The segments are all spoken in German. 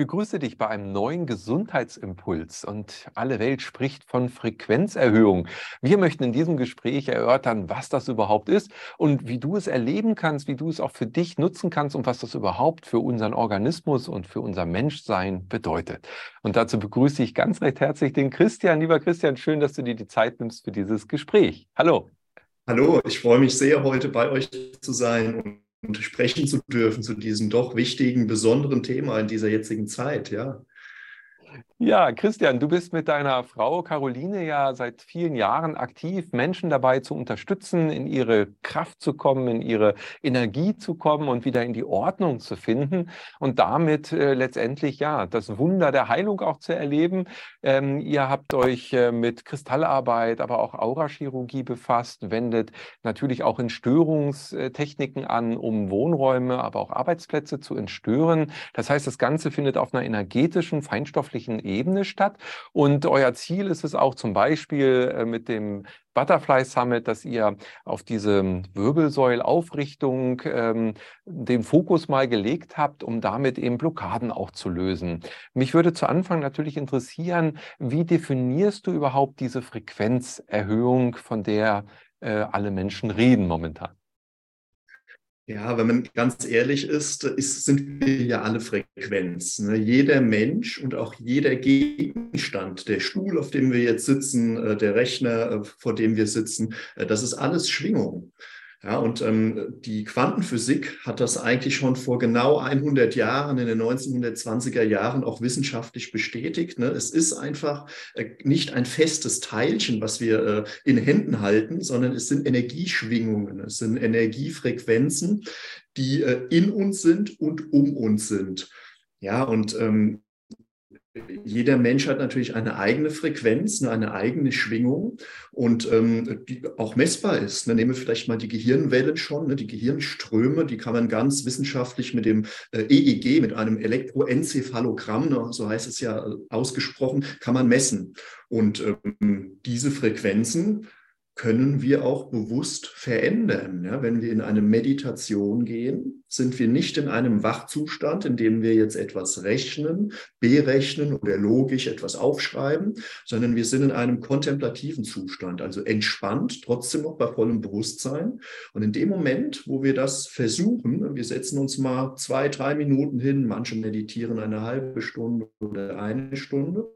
begrüße dich bei einem neuen Gesundheitsimpuls und alle Welt spricht von Frequenzerhöhung. Wir möchten in diesem Gespräch erörtern, was das überhaupt ist und wie du es erleben kannst, wie du es auch für dich nutzen kannst und was das überhaupt für unseren Organismus und für unser Menschsein bedeutet. Und dazu begrüße ich ganz recht herzlich den Christian. Lieber Christian, schön, dass du dir die Zeit nimmst für dieses Gespräch. Hallo. Hallo, ich freue mich sehr, heute bei euch zu sein sprechen zu dürfen zu diesem doch wichtigen, besonderen Thema in dieser jetzigen Zeit, ja. Ja, Christian, du bist mit deiner Frau Caroline ja seit vielen Jahren aktiv, Menschen dabei zu unterstützen, in ihre Kraft zu kommen, in ihre Energie zu kommen und wieder in die Ordnung zu finden und damit äh, letztendlich ja das Wunder der Heilung auch zu erleben. Ähm, ihr habt euch äh, mit Kristallarbeit, aber auch Aurachirurgie befasst, wendet natürlich auch Entstörungstechniken an, um Wohnräume, aber auch Arbeitsplätze zu entstören. Das heißt, das Ganze findet auf einer energetischen, feinstofflichen Ebene statt. Und euer Ziel ist es auch zum Beispiel äh, mit dem Butterfly Summit, dass ihr auf diese Wirbelsäulaufrichtung ähm, den Fokus mal gelegt habt, um damit eben Blockaden auch zu lösen. Mich würde zu Anfang natürlich interessieren, wie definierst du überhaupt diese Frequenzerhöhung, von der äh, alle Menschen reden momentan? Ja, wenn man ganz ehrlich ist, ist sind wir ja alle Frequenz. Ne? Jeder Mensch und auch jeder Gegenstand, der Stuhl, auf dem wir jetzt sitzen, äh, der Rechner, äh, vor dem wir sitzen, äh, das ist alles Schwingung. Ja, und ähm, die Quantenphysik hat das eigentlich schon vor genau 100 Jahren, in den 1920er Jahren, auch wissenschaftlich bestätigt. Ne? Es ist einfach äh, nicht ein festes Teilchen, was wir äh, in Händen halten, sondern es sind Energieschwingungen, es sind Energiefrequenzen, die äh, in uns sind und um uns sind. Ja, und ähm, jeder Mensch hat natürlich eine eigene Frequenz, ne, eine eigene Schwingung und ähm, die auch messbar ist. Ne, nehmen wir vielleicht mal die Gehirnwellen schon, ne, die Gehirnströme, die kann man ganz wissenschaftlich mit dem äh, EEG, mit einem Elektroenzephalogramm, ne, so heißt es ja äh, ausgesprochen, kann man messen. Und ähm, diese Frequenzen können wir auch bewusst verändern. Ja, wenn wir in eine Meditation gehen, sind wir nicht in einem Wachzustand, in dem wir jetzt etwas rechnen, berechnen oder logisch etwas aufschreiben, sondern wir sind in einem kontemplativen Zustand, also entspannt, trotzdem noch bei vollem Bewusstsein. Und in dem Moment, wo wir das versuchen, wir setzen uns mal zwei, drei Minuten hin, manche meditieren eine halbe Stunde oder eine Stunde,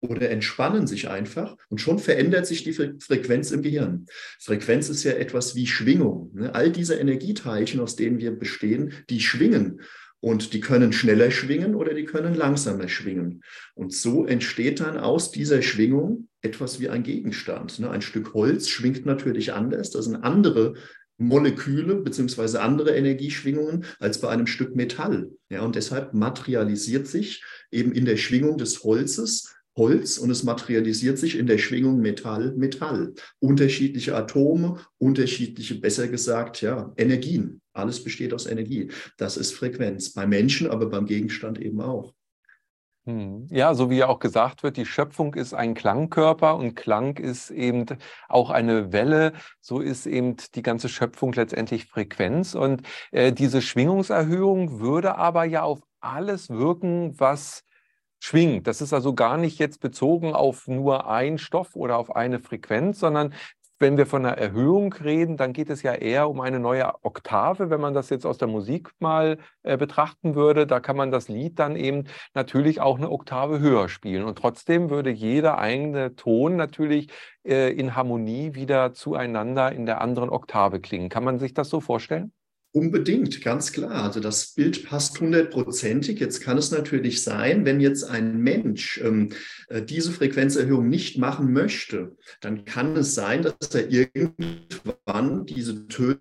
oder entspannen sich einfach und schon verändert sich die Frequenz im Gehirn. Frequenz ist ja etwas wie Schwingung. Ne? All diese Energieteilchen, aus denen wir bestehen, die schwingen. Und die können schneller schwingen oder die können langsamer schwingen. Und so entsteht dann aus dieser Schwingung etwas wie ein Gegenstand. Ne? Ein Stück Holz schwingt natürlich anders. Das sind andere Moleküle beziehungsweise andere Energieschwingungen als bei einem Stück Metall. Ja, und deshalb materialisiert sich eben in der Schwingung des Holzes Holz und es materialisiert sich in der Schwingung Metall, Metall. Unterschiedliche Atome, unterschiedliche, besser gesagt, ja, Energien. Alles besteht aus Energie. Das ist Frequenz. Bei Menschen, aber beim Gegenstand eben auch. Hm. Ja, so wie ja auch gesagt wird, die Schöpfung ist ein Klangkörper und Klang ist eben auch eine Welle. So ist eben die ganze Schöpfung letztendlich Frequenz. Und äh, diese Schwingungserhöhung würde aber ja auf alles wirken, was schwingt. Das ist also gar nicht jetzt bezogen auf nur einen Stoff oder auf eine Frequenz, sondern wenn wir von einer Erhöhung reden, dann geht es ja eher um eine neue Oktave. Wenn man das jetzt aus der Musik mal äh, betrachten würde, da kann man das Lied dann eben natürlich auch eine Oktave höher spielen. Und trotzdem würde jeder eigene Ton natürlich äh, in Harmonie wieder zueinander in der anderen Oktave klingen. Kann man sich das so vorstellen? Unbedingt, ganz klar. Also das Bild passt hundertprozentig. Jetzt kann es natürlich sein, wenn jetzt ein Mensch ähm, äh, diese Frequenzerhöhung nicht machen möchte, dann kann es sein, dass er irgendwann diese Töne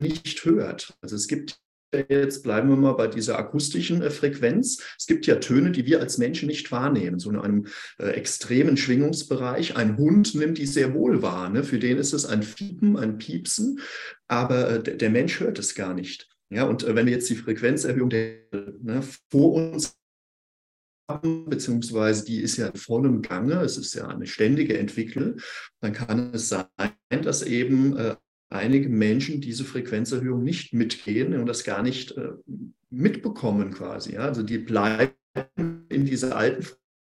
nicht hört. Also es gibt jetzt bleiben wir mal bei dieser akustischen äh, Frequenz. Es gibt ja Töne, die wir als Menschen nicht wahrnehmen, so in einem äh, extremen Schwingungsbereich. Ein Hund nimmt die sehr wohl wahr. Ne? Für den ist es ein Fiepen, ein Piepsen, aber äh, der Mensch hört es gar nicht. Ja, und äh, wenn wir jetzt die Frequenzerhöhung der, ne, vor uns haben, beziehungsweise die ist ja in vollem Gange, es ist ja eine ständige Entwicklung, dann kann es sein, dass eben äh, einige Menschen diese Frequenzerhöhung nicht mitgehen und das gar nicht äh, mitbekommen quasi. Ja? Also die bleiben in dieser alten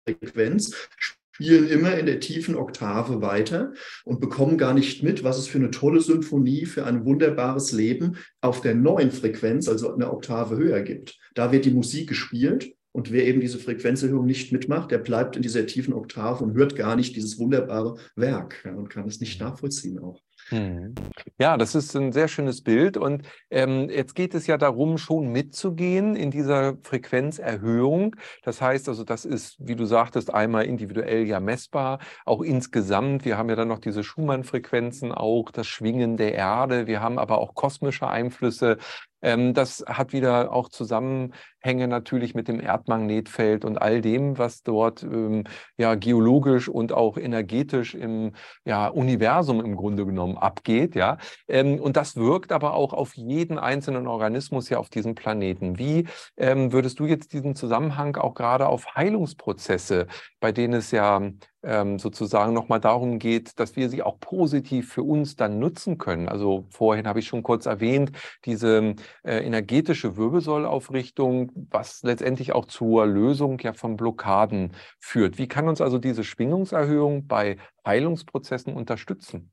Frequenz, spielen immer in der tiefen Oktave weiter und bekommen gar nicht mit, was es für eine tolle Symphonie, für ein wunderbares Leben auf der neuen Frequenz, also eine Oktave höher gibt. Da wird die Musik gespielt und wer eben diese Frequenzerhöhung nicht mitmacht, der bleibt in dieser tiefen Oktave und hört gar nicht dieses wunderbare Werk ja, und kann es nicht nachvollziehen auch. Mhm. Ja, das ist ein sehr schönes Bild. Und ähm, jetzt geht es ja darum, schon mitzugehen in dieser Frequenzerhöhung. Das heißt also, das ist, wie du sagtest, einmal individuell ja messbar, auch insgesamt. Wir haben ja dann noch diese Schumann-Frequenzen, auch das Schwingen der Erde. Wir haben aber auch kosmische Einflüsse. Ähm, das hat wieder auch Zusammenhänge natürlich mit dem Erdmagnetfeld und all dem, was dort ähm, ja geologisch und auch energetisch im ja, Universum im Grunde genommen abgeht. Ja? Ähm, und das wirkt aber auch auf jeden einzelnen Organismus ja auf diesem Planeten. Wie ähm, würdest du jetzt diesen Zusammenhang auch gerade auf Heilungsprozesse, bei denen es ja ähm, sozusagen nochmal darum geht, dass wir sie auch positiv für uns dann nutzen können. Also vorhin habe ich schon kurz erwähnt, diese äh, energetische Wirbelsäulaufrichtung, was letztendlich auch zur Lösung ja von Blockaden führt. Wie kann uns also diese Schwingungserhöhung bei Heilungsprozessen unterstützen?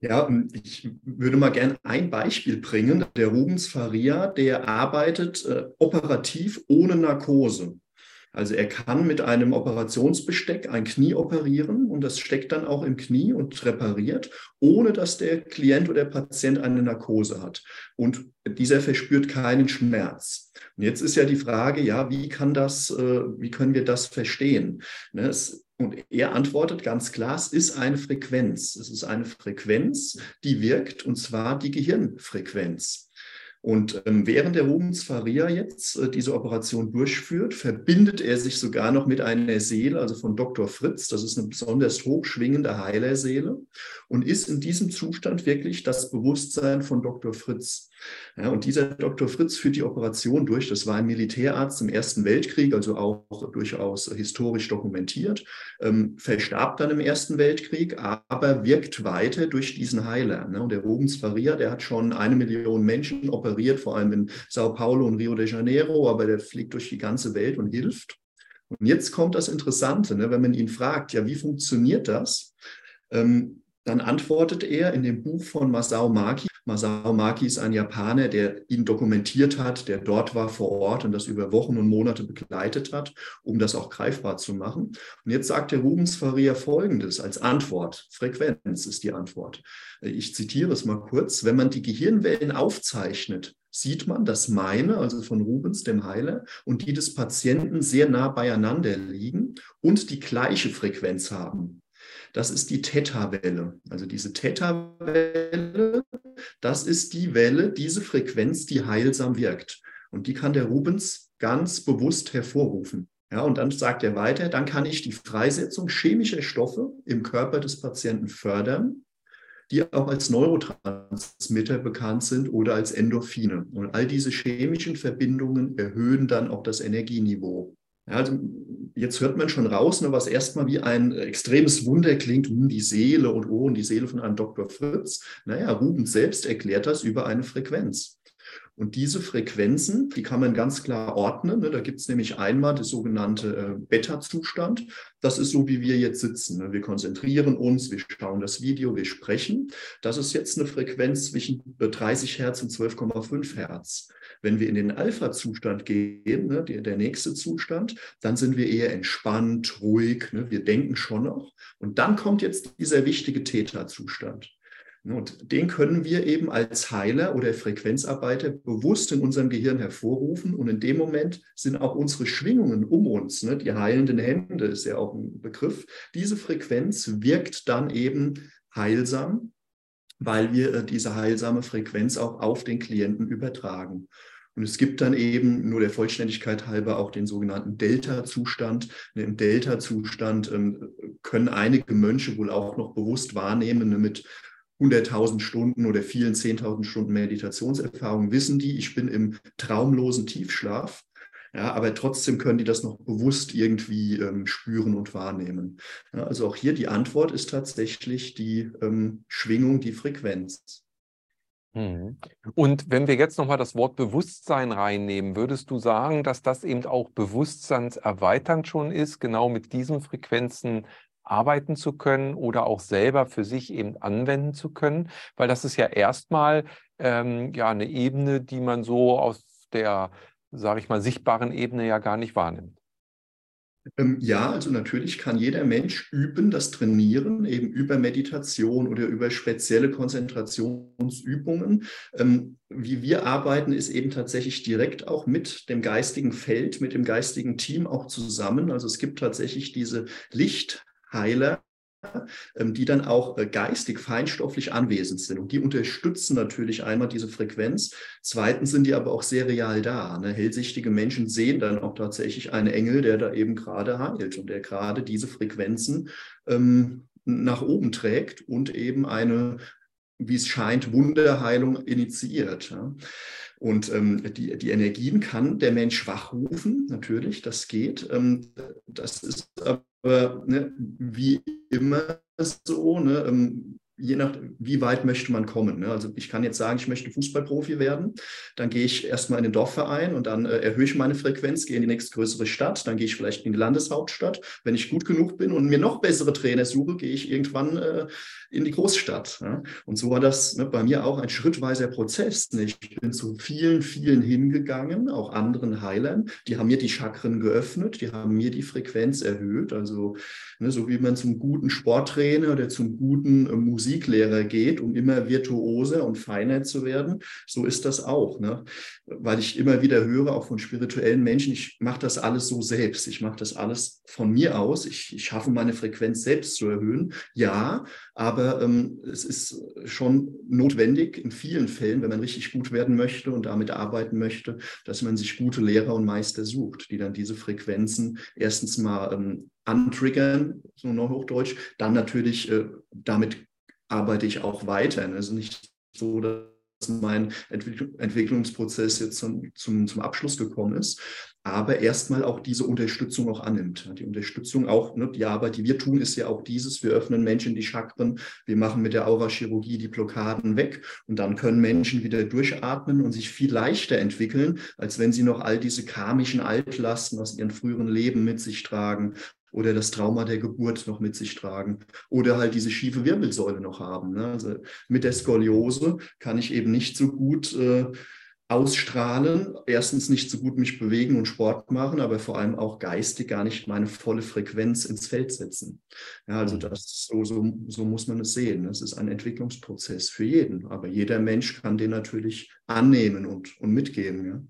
Ja, ich würde mal gerne ein Beispiel bringen. Der Rubens Faria, der arbeitet äh, operativ ohne Narkose. Also er kann mit einem Operationsbesteck ein Knie operieren und das steckt dann auch im Knie und repariert, ohne dass der Klient oder der Patient eine Narkose hat. Und dieser verspürt keinen Schmerz. Und jetzt ist ja die Frage, ja, wie kann das, äh, wie können wir das verstehen? Ne, und er antwortet ganz klar, es ist eine Frequenz. Es ist eine Frequenz, die wirkt, und zwar die Gehirnfrequenz. Und ähm, während der Rubens Faria jetzt äh, diese Operation durchführt, verbindet er sich sogar noch mit einer Seele, also von Dr. Fritz. Das ist eine besonders hochschwingende Heilerseele und ist in diesem Zustand wirklich das Bewusstsein von Dr. Fritz. Ja, und dieser Dr. Fritz führt die Operation durch. Das war ein Militärarzt im Ersten Weltkrieg, also auch durchaus historisch dokumentiert, ähm, verstarb dann im Ersten Weltkrieg, aber wirkt weiter durch diesen Heiler. Ne? Und der Rubens Faria, der hat schon eine Million Menschen operiert, vor allem in Sao Paulo und Rio de Janeiro, aber der fliegt durch die ganze Welt und hilft. Und jetzt kommt das Interessante, ne? wenn man ihn fragt, ja, wie funktioniert das? Ähm, dann antwortet er in dem Buch von Masao Maki. Masao Maki ist ein Japaner, der ihn dokumentiert hat, der dort war vor Ort und das über Wochen und Monate begleitet hat, um das auch greifbar zu machen. Und jetzt sagt der Rubens Faria Folgendes als Antwort. Frequenz ist die Antwort. Ich zitiere es mal kurz. Wenn man die Gehirnwellen aufzeichnet, sieht man, dass meine, also von Rubens, dem Heiler, und die des Patienten sehr nah beieinander liegen und die gleiche Frequenz haben. Das ist die Theta-Welle. Also diese Theta-Welle, das ist die Welle, diese Frequenz, die heilsam wirkt. Und die kann der Rubens ganz bewusst hervorrufen. Ja, und dann sagt er weiter, dann kann ich die Freisetzung chemischer Stoffe im Körper des Patienten fördern, die auch als Neurotransmitter bekannt sind oder als Endorphine. Und all diese chemischen Verbindungen erhöhen dann auch das Energieniveau. Ja, also jetzt hört man schon raus, ne, was erstmal wie ein extremes Wunder klingt, hm, die Seele und oh, und die Seele von einem Dr. Fritz. Naja, Rubens selbst erklärt das über eine Frequenz. Und diese Frequenzen, die kann man ganz klar ordnen. Ne? Da gibt es nämlich einmal das sogenannte äh, Beta-Zustand. Das ist so, wie wir jetzt sitzen. Ne? Wir konzentrieren uns, wir schauen das Video, wir sprechen. Das ist jetzt eine Frequenz zwischen 30 Hertz und 12,5 Hertz. Wenn wir in den Alpha-Zustand gehen, ne, der, nächste Zustand, dann sind wir eher entspannt, ruhig, wir denken schon noch. Und dann kommt jetzt dieser wichtige Theta-Zustand. Ne, und den können wir eben als Heiler oder Frequenzarbeiter bewusst in unserem Gehirn hervorrufen. Und in dem Moment sind auch unsere Schwingungen um uns, ne, die heilenden Hände ist ja auch ein Begriff, diese Frequenz wirkt dann eben heilsam, weil wir äh, diese heilsame Frequenz auch auf den Klienten übertragen. Und es gibt dann eben nur der Vollständigkeit halber auch den sogenannten Delta-Zustand. Im Delta-Zustand ähm, können einige Mönche wohl auch noch bewusst wahrnehmen ne, mit 100.000 Stunden oder vielen 10.000 Stunden Meditationserfahrung, wissen die, ich bin im traumlosen Tiefschlaf. Ja, aber trotzdem können die das noch bewusst irgendwie ähm, spüren und wahrnehmen. Ja, also auch hier die Antwort ist tatsächlich die ähm, Schwingung, die Frequenz. Mhm. Und wenn wir jetzt nochmal das Wort Bewusstsein reinnehmen, würdest du sagen, dass das eben auch bewusstseinserweiternd schon ist, genau mit diesen Frequenzen arbeiten zu können oder auch selber für sich eben anwenden zu können? Weil das ist ja erstmal ähm, ja eine Ebene, die man so aus der, sage ich mal, sichtbaren Ebene ja gar nicht wahrnimmt. Ähm, ja, also natürlich kann jeder Mensch üben, das Trainieren, eben über Meditation oder über spezielle Konzentrationsübungen. Ähm, wie wir arbeiten, ist eben tatsächlich direkt auch mit dem geistigen Feld, mit dem geistigen Team auch zusammen. Also es gibt tatsächlich diese Lichtheiler, ähm, die dann auch äh, geistig, feinstofflich anwesend sind. Und die unterstützen natürlich einmal diese Frequenz. Zweitens sind die aber auch sehr real da. Ne? Hellsichtige Menschen sehen dann auch tatsächlich einen Engel, der da eben gerade heilt und der gerade diese Frequenzen ähm, nach oben trägt und eben eine, wie es scheint, Wunderheilung initiiert. Ja? Und ähm, die, die Energien kann der Mensch wachrufen, natürlich, das geht. Ähm, das ist aber ne, wie immer so, ne, ähm, je nach, wie weit möchte man kommen. Ne? Also ich kann jetzt sagen, ich möchte Fußballprofi werden, dann gehe ich erstmal in den Dorfverein und dann äh, erhöhe ich meine Frequenz, gehe in die nächstgrößere Stadt, dann gehe ich vielleicht in die Landeshauptstadt. Wenn ich gut genug bin und mir noch bessere Trainer suche, gehe ich irgendwann äh, in die Großstadt. Ja? Und so war das ne, bei mir auch ein schrittweiser Prozess. Ne? Ich bin zu vielen, vielen hingegangen, auch anderen Heilern, die haben mir die Chakren geöffnet, die haben mir die Frequenz erhöht. Also ne, so wie man zum guten Sporttrainer oder zum guten äh, Musiklehrer geht, um immer virtuoser und feiner zu werden, so ist das auch. Ne? Weil ich immer wieder höre, auch von spirituellen Menschen, ich mache das alles so selbst. Ich mache das alles von mir aus. Ich, ich schaffe meine Frequenz selbst zu erhöhen. Ja, aber ähm, es ist schon notwendig in vielen Fällen, wenn man richtig gut werden möchte und damit arbeiten möchte, dass man sich gute Lehrer und Meister sucht, die dann diese Frequenzen erstens mal ähm, antriggern, so noch Hochdeutsch, dann natürlich äh, damit arbeite ich auch weiter. Also nicht so, dass mein Entwicklungsprozess jetzt zum, zum, zum Abschluss gekommen ist, aber erstmal auch diese Unterstützung auch annimmt. Die Unterstützung auch, ne, die Arbeit, die wir tun, ist ja auch dieses, wir öffnen Menschen die Chakren, wir machen mit der Aurachirurgie die Blockaden weg und dann können Menschen wieder durchatmen und sich viel leichter entwickeln, als wenn sie noch all diese karmischen Altlasten aus ihren früheren Leben mit sich tragen oder das Trauma der Geburt noch mit sich tragen oder halt diese schiefe Wirbelsäule noch haben. Ne? Also mit der Skoliose kann ich eben nicht so gut äh, ausstrahlen, erstens nicht so gut mich bewegen und Sport machen, aber vor allem auch geistig gar nicht meine volle Frequenz ins Feld setzen. Ja, also mhm. das so, so, so muss man es sehen. Das ist ein Entwicklungsprozess für jeden, aber jeder Mensch kann den natürlich annehmen und, und mitgehen. Ja.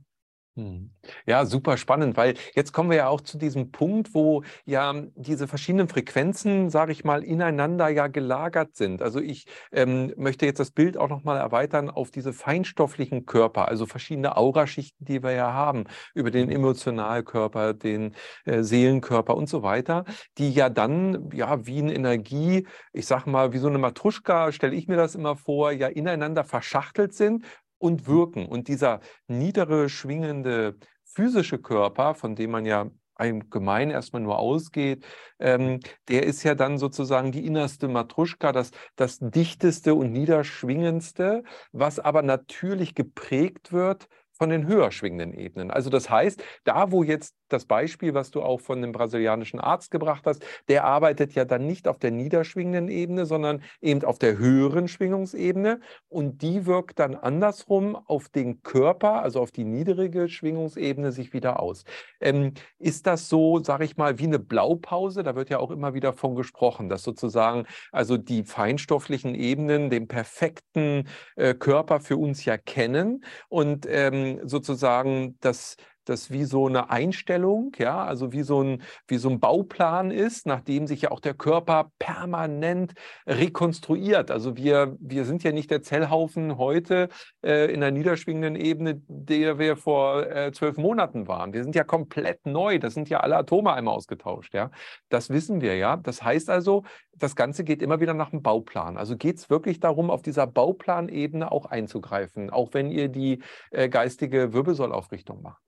Hm. Ja, super spannend, weil jetzt kommen wir ja auch zu diesem Punkt, wo ja diese verschiedenen Frequenzen, sage ich mal, ineinander ja gelagert sind. Also ich ähm, möchte jetzt das Bild auch nochmal erweitern auf diese feinstofflichen Körper, also verschiedene Auraschichten, die wir ja haben, über den mhm. Emotionalkörper, den äh, Seelenkörper und so weiter, die ja dann ja wie eine Energie, ich sage mal, wie so eine Matruschka, stelle ich mir das immer vor, ja ineinander verschachtelt sind und wirken. Und dieser niedere, schwingende physische Körper, von dem man ja allgemein erstmal nur ausgeht, ähm, der ist ja dann sozusagen die innerste Matruschka, das, das dichteste und niederschwingendste, was aber natürlich geprägt wird von den höher schwingenden Ebenen. Also das heißt, da wo jetzt das Beispiel, was du auch von dem brasilianischen Arzt gebracht hast, der arbeitet ja dann nicht auf der niederschwingenden Ebene, sondern eben auf der höheren Schwingungsebene und die wirkt dann andersrum auf den Körper, also auf die niedrige Schwingungsebene sich wieder aus. Ähm, ist das so, sage ich mal, wie eine Blaupause? Da wird ja auch immer wieder von gesprochen, dass sozusagen also die feinstofflichen Ebenen den perfekten äh, Körper für uns ja kennen und ähm, sozusagen das das wie so eine Einstellung, ja, also wie so ein, wie so ein Bauplan ist, nachdem sich ja auch der Körper permanent rekonstruiert. Also wir, wir sind ja nicht der Zellhaufen heute äh, in der niederschwingenden Ebene, der wir vor äh, zwölf Monaten waren. Wir sind ja komplett neu. Das sind ja alle Atome einmal ausgetauscht, ja. Das wissen wir ja. Das heißt also, das Ganze geht immer wieder nach dem Bauplan. Also geht es wirklich darum, auf dieser Bauplanebene auch einzugreifen, auch wenn ihr die äh, geistige Wirbelsäulaufrichtung macht.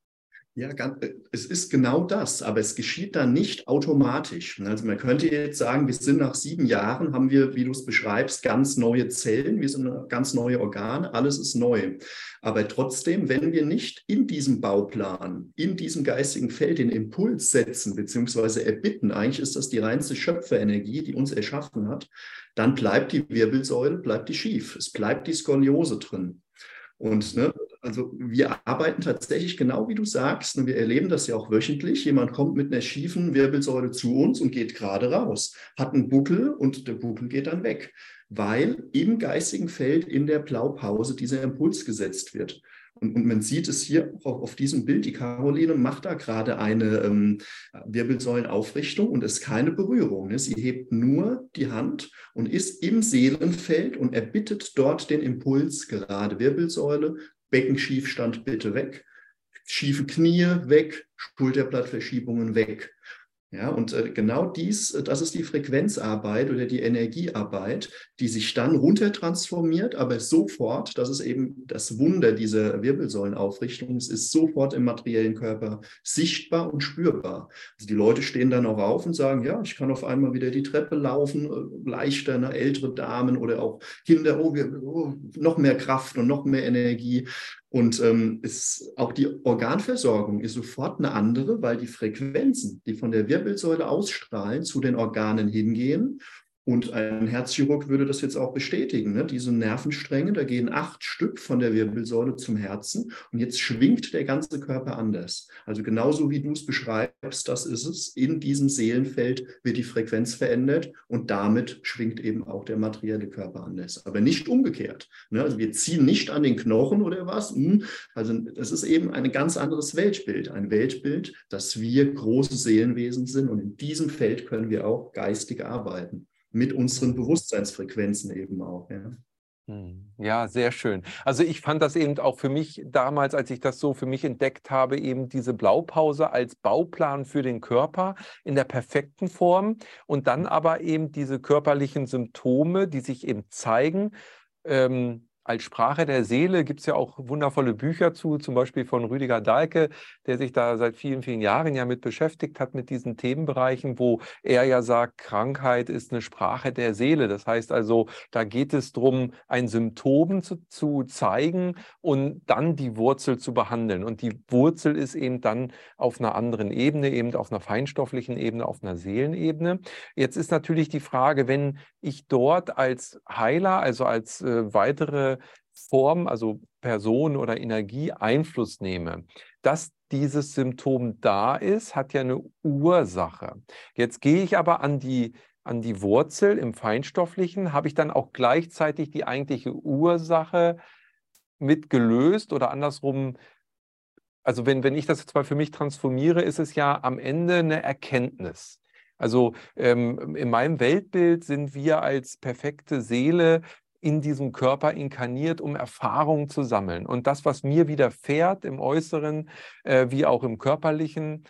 Ja, es ist genau das, aber es geschieht dann nicht automatisch. Also man könnte jetzt sagen, wir sind nach sieben Jahren, haben wir, wie du es beschreibst, ganz neue Zellen, wir sind ganz neue Organe, alles ist neu. Aber trotzdem, wenn wir nicht in diesem Bauplan, in diesem geistigen Feld den Impuls setzen, beziehungsweise erbitten, eigentlich ist das die reinste Schöpferenergie, die uns erschaffen hat, dann bleibt die Wirbelsäule, bleibt die schief. Es bleibt die Skoliose drin. Und ne, also wir arbeiten tatsächlich genau wie du sagst, und wir erleben das ja auch wöchentlich. Jemand kommt mit einer schiefen Wirbelsäule zu uns und geht gerade raus, hat einen Buckel und der Buckel geht dann weg, weil im geistigen Feld in der Blaupause dieser Impuls gesetzt wird. Und, und, man sieht es hier auch auf diesem Bild. Die Caroline macht da gerade eine ähm, Wirbelsäulenaufrichtung und es ist keine Berührung. Ne? Sie hebt nur die Hand und ist im Seelenfeld und erbittet dort den Impuls, gerade Wirbelsäule, Beckenschiefstand bitte weg, schiefe Knie weg, Schulterblattverschiebungen weg. Ja, und äh, genau dies, äh, das ist die Frequenzarbeit oder die Energiearbeit, die sich dann runter transformiert, aber sofort, das ist eben das Wunder dieser Wirbelsäulenaufrichtung, es ist sofort im materiellen Körper sichtbar und spürbar. Also die Leute stehen dann auch auf und sagen, ja, ich kann auf einmal wieder die Treppe laufen, äh, leichter, ne, ältere Damen oder auch Kinder, oh, wir, oh, noch mehr Kraft und noch mehr Energie. Und ähm, ist, auch die Organversorgung ist sofort eine andere, weil die Frequenzen, die von der Wirbelsäule ausstrahlen, zu den Organen hingehen und ein Herzchirurg würde das jetzt auch bestätigen. Ne? Diese Nervenstränge, da gehen acht Stück von der Wirbelsäule zum Herzen und jetzt schwingt der ganze Körper anders. Also genauso wie du es beschreibst, das ist es. In diesem Seelenfeld wird die Frequenz verändert und damit schwingt eben auch der materielle Körper anders. Aber nicht umgekehrt. Ne? Also wir ziehen nicht an den Knochen oder was. Hm. Also das ist eben ein ganz anderes Weltbild. Ein Weltbild, dass wir große Seelenwesen sind und in diesem Feld können wir auch geistig arbeiten mit unseren Bewusstseinsfrequenzen eben auch. Ja. Hm. Ja, sehr schön. Also ich fand das eben auch für mich damals, als ich das so für mich entdeckt habe, eben diese Blaupause als Bauplan für den Körper in der perfekten Form und dann aber eben diese körperlichen Symptome, die sich eben zeigen, ähm, als Sprache der Seele gibt es ja auch wundervolle Bücher zu, zum Beispiel von Rüdiger Dahlke, der sich da seit vielen, vielen Jahren ja mit beschäftigt hat, mit diesen Themenbereichen, wo er ja sagt, Krankheit ist eine Sprache der Seele. Das heißt also, da geht es darum, ein Symptom zu, zu zeigen und dann die Wurzel zu behandeln. Und die Wurzel ist eben dann auf einer anderen Ebene, eben auf einer feinstofflichen Ebene, auf einer Seelenebene. Jetzt ist natürlich die Frage, wenn ich dort als Heiler, also als äh, weitere Form, also Person oder Energie Einfluss nehme. Dass dieses Symptom da ist, hat ja eine Ursache. Jetzt gehe ich aber an die, an die Wurzel im Feinstofflichen, habe ich dann auch gleichzeitig die eigentliche Ursache mit gelöst oder andersrum. Also wenn, wenn ich das jetzt mal für mich transformiere, ist es ja am Ende eine Erkenntnis. Also ähm, in meinem Weltbild sind wir als perfekte Seele in diesem Körper inkarniert, um Erfahrungen zu sammeln. Und das, was mir widerfährt im Äußeren äh, wie auch im Körperlichen,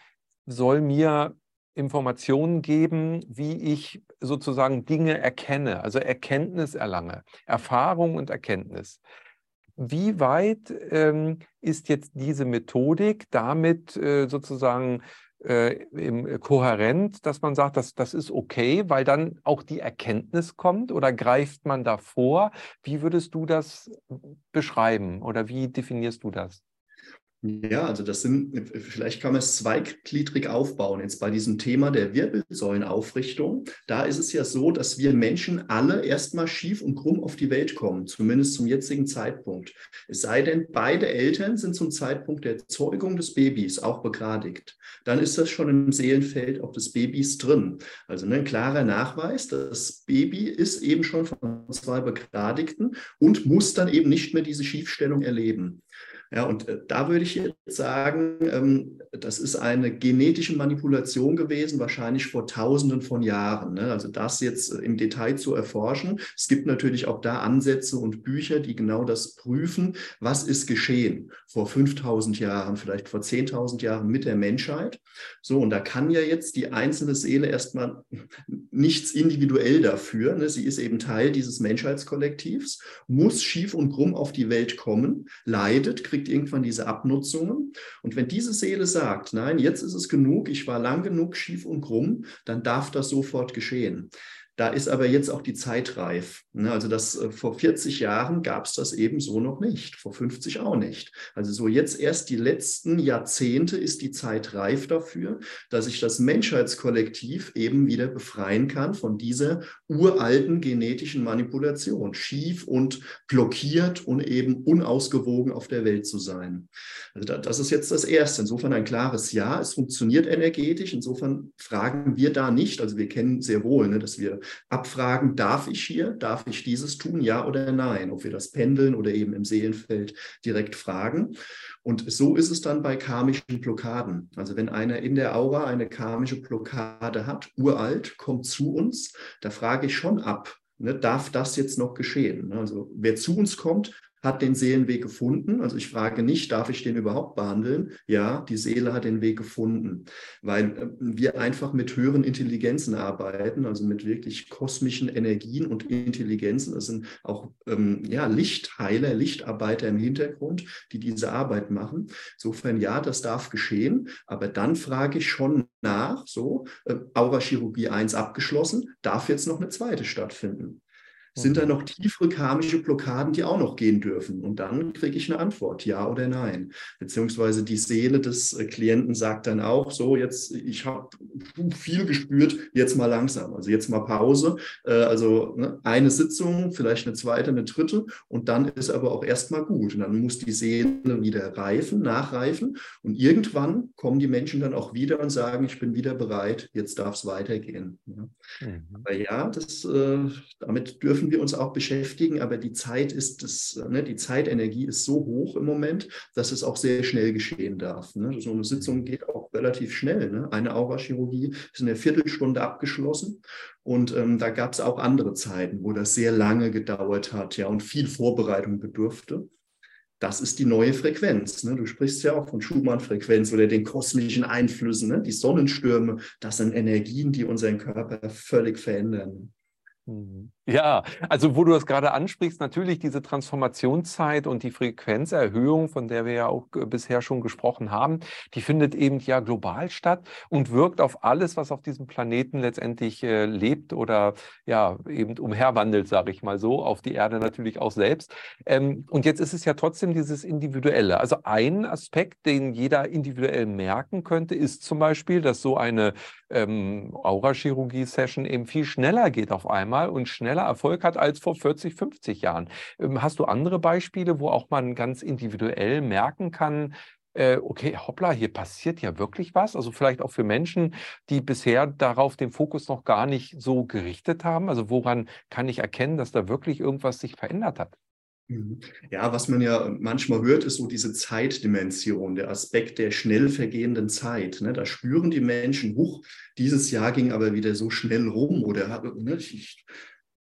soll mir Informationen geben, wie ich sozusagen Dinge erkenne, also Erkenntnis erlange, Erfahrung und Erkenntnis. Wie weit ähm, ist jetzt diese Methodik damit äh, sozusagen äh, äh, kohärent, dass man sagt, das, das ist okay, weil dann auch die Erkenntnis kommt oder greift man davor? Wie würdest du das beschreiben oder wie definierst du das? Ja, also das sind, vielleicht kann man es zweigliedrig aufbauen. Jetzt bei diesem Thema der Wirbelsäulenaufrichtung, da ist es ja so, dass wir Menschen alle erstmal schief und krumm auf die Welt kommen, zumindest zum jetzigen Zeitpunkt. Es sei denn, beide Eltern sind zum Zeitpunkt der Zeugung des Babys auch begradigt. Dann ist das schon im Seelenfeld auch des Babys drin. Also ne, ein klarer Nachweis, das Baby ist eben schon von zwei Begradigten und muss dann eben nicht mehr diese Schiefstellung erleben. Ja, und äh, da würde ich jetzt sagen, ähm, das ist eine genetische Manipulation gewesen, wahrscheinlich vor Tausenden von Jahren. Ne? Also das jetzt äh, im Detail zu erforschen. Es gibt natürlich auch da Ansätze und Bücher, die genau das prüfen. Was ist geschehen vor 5000 Jahren, vielleicht vor 10.000 Jahren mit der Menschheit? So, und da kann ja jetzt die einzelne Seele erstmal nichts individuell dafür. Ne? Sie ist eben Teil dieses Menschheitskollektivs, muss schief und krumm auf die Welt kommen, leidet, kriegt irgendwann diese Abnutzungen. Und wenn diese Seele sagt, nein, jetzt ist es genug, ich war lang genug schief und krumm, dann darf das sofort geschehen. Da ist aber jetzt auch die Zeit reif. Ne? Also das äh, vor 40 Jahren gab es das eben so noch nicht, vor 50 auch nicht. Also so jetzt erst die letzten Jahrzehnte ist die Zeit reif dafür, dass sich das Menschheitskollektiv eben wieder befreien kann von dieser uralten genetischen Manipulation, schief und blockiert und eben unausgewogen auf der Welt zu sein. Also das ist jetzt das Erste. Insofern ein klares Ja, es funktioniert energetisch. Insofern fragen wir da nicht, also wir kennen sehr wohl, ne, dass wir abfragen, darf ich hier, darf ich dieses tun, ja oder nein, ob wir das pendeln oder eben im Seelenfeld direkt fragen. Und so ist es dann bei karmischen Blockaden. Also wenn einer in der Aura eine karmische Blockade hat, uralt, kommt zu uns, da frage ich schon ab, Ne, darf das jetzt noch geschehen? Also wer zu uns kommt, hat den Seelenweg gefunden. Also ich frage nicht, darf ich den überhaupt behandeln? Ja, die Seele hat den Weg gefunden, weil äh, wir einfach mit höheren Intelligenzen arbeiten, also mit wirklich kosmischen Energien und Intelligenzen. Das sind auch ähm, ja, Lichtheiler, Lichtarbeiter im Hintergrund, die diese Arbeit machen. Insofern ja, das darf geschehen, aber dann frage ich schon nach, so, äh, Aurachirurgie 1 abgeschlossen, darf jetzt noch eine zweite stattfinden? Sind da mhm. noch tiefere karmische Blockaden, die auch noch gehen dürfen? Und dann kriege ich eine Antwort, ja oder nein. Beziehungsweise die Seele des äh, Klienten sagt dann auch, so jetzt, ich habe viel gespürt, jetzt mal langsam. Also jetzt mal Pause. Äh, also ne, eine Sitzung, vielleicht eine zweite, eine dritte. Und dann ist aber auch erstmal gut. Und dann muss die Seele wieder reifen, nachreifen. Und irgendwann kommen die Menschen dann auch wieder und sagen, ich bin wieder bereit, jetzt darf es weitergehen. Mhm. Aber ja, das, äh, damit dürfen dürfen wir uns auch beschäftigen, aber die Zeit ist das, ne, die Zeitenergie ist so hoch im Moment, dass es auch sehr schnell geschehen darf. Ne? So eine Sitzung geht auch relativ schnell. Ne? Eine Aurachirurgie ist in der Viertelstunde abgeschlossen. Und ähm, da gab es auch andere Zeiten, wo das sehr lange gedauert hat, ja, und viel Vorbereitung bedurfte das ist die neue Frequenz. Ne? Du sprichst ja auch von Schumann-Frequenz oder den kosmischen Einflüssen. Ne? Die Sonnenstürme, das sind Energien, die unseren Körper völlig verändern. Mhm. Ja, also wo du das gerade ansprichst, natürlich diese Transformationszeit und die Frequenzerhöhung, von der wir ja auch äh, bisher schon gesprochen haben, die findet eben ja global statt und wirkt auf alles, was auf diesem Planeten letztendlich äh, lebt oder ja eben umherwandelt, sage ich mal so, auf die Erde natürlich auch selbst. Ähm, und jetzt ist es ja trotzdem dieses Individuelle. Also ein Aspekt, den jeder individuell merken könnte, ist zum Beispiel, dass so eine ähm, Aurachirurgie-Session eben viel schneller geht auf einmal und schneller Erfolg hat als vor 40, 50 Jahren. Ähm, hast du andere Beispiele, wo auch man ganz individuell merken kann, äh, okay, hoppla, hier passiert ja wirklich was. Also vielleicht auch für Menschen, die bisher darauf den Fokus noch gar nicht so gerichtet haben. Also woran kann ich erkennen, dass da wirklich irgendwas sich verändert hat? Mhm. Ja, was man ja manchmal hört, ist so diese Zeitdimension, der Aspekt der schnell vergehenden Zeit. Ne? Da spüren die Menschen, huch, dieses Jahr ging aber wieder so schnell rum oder ne, ich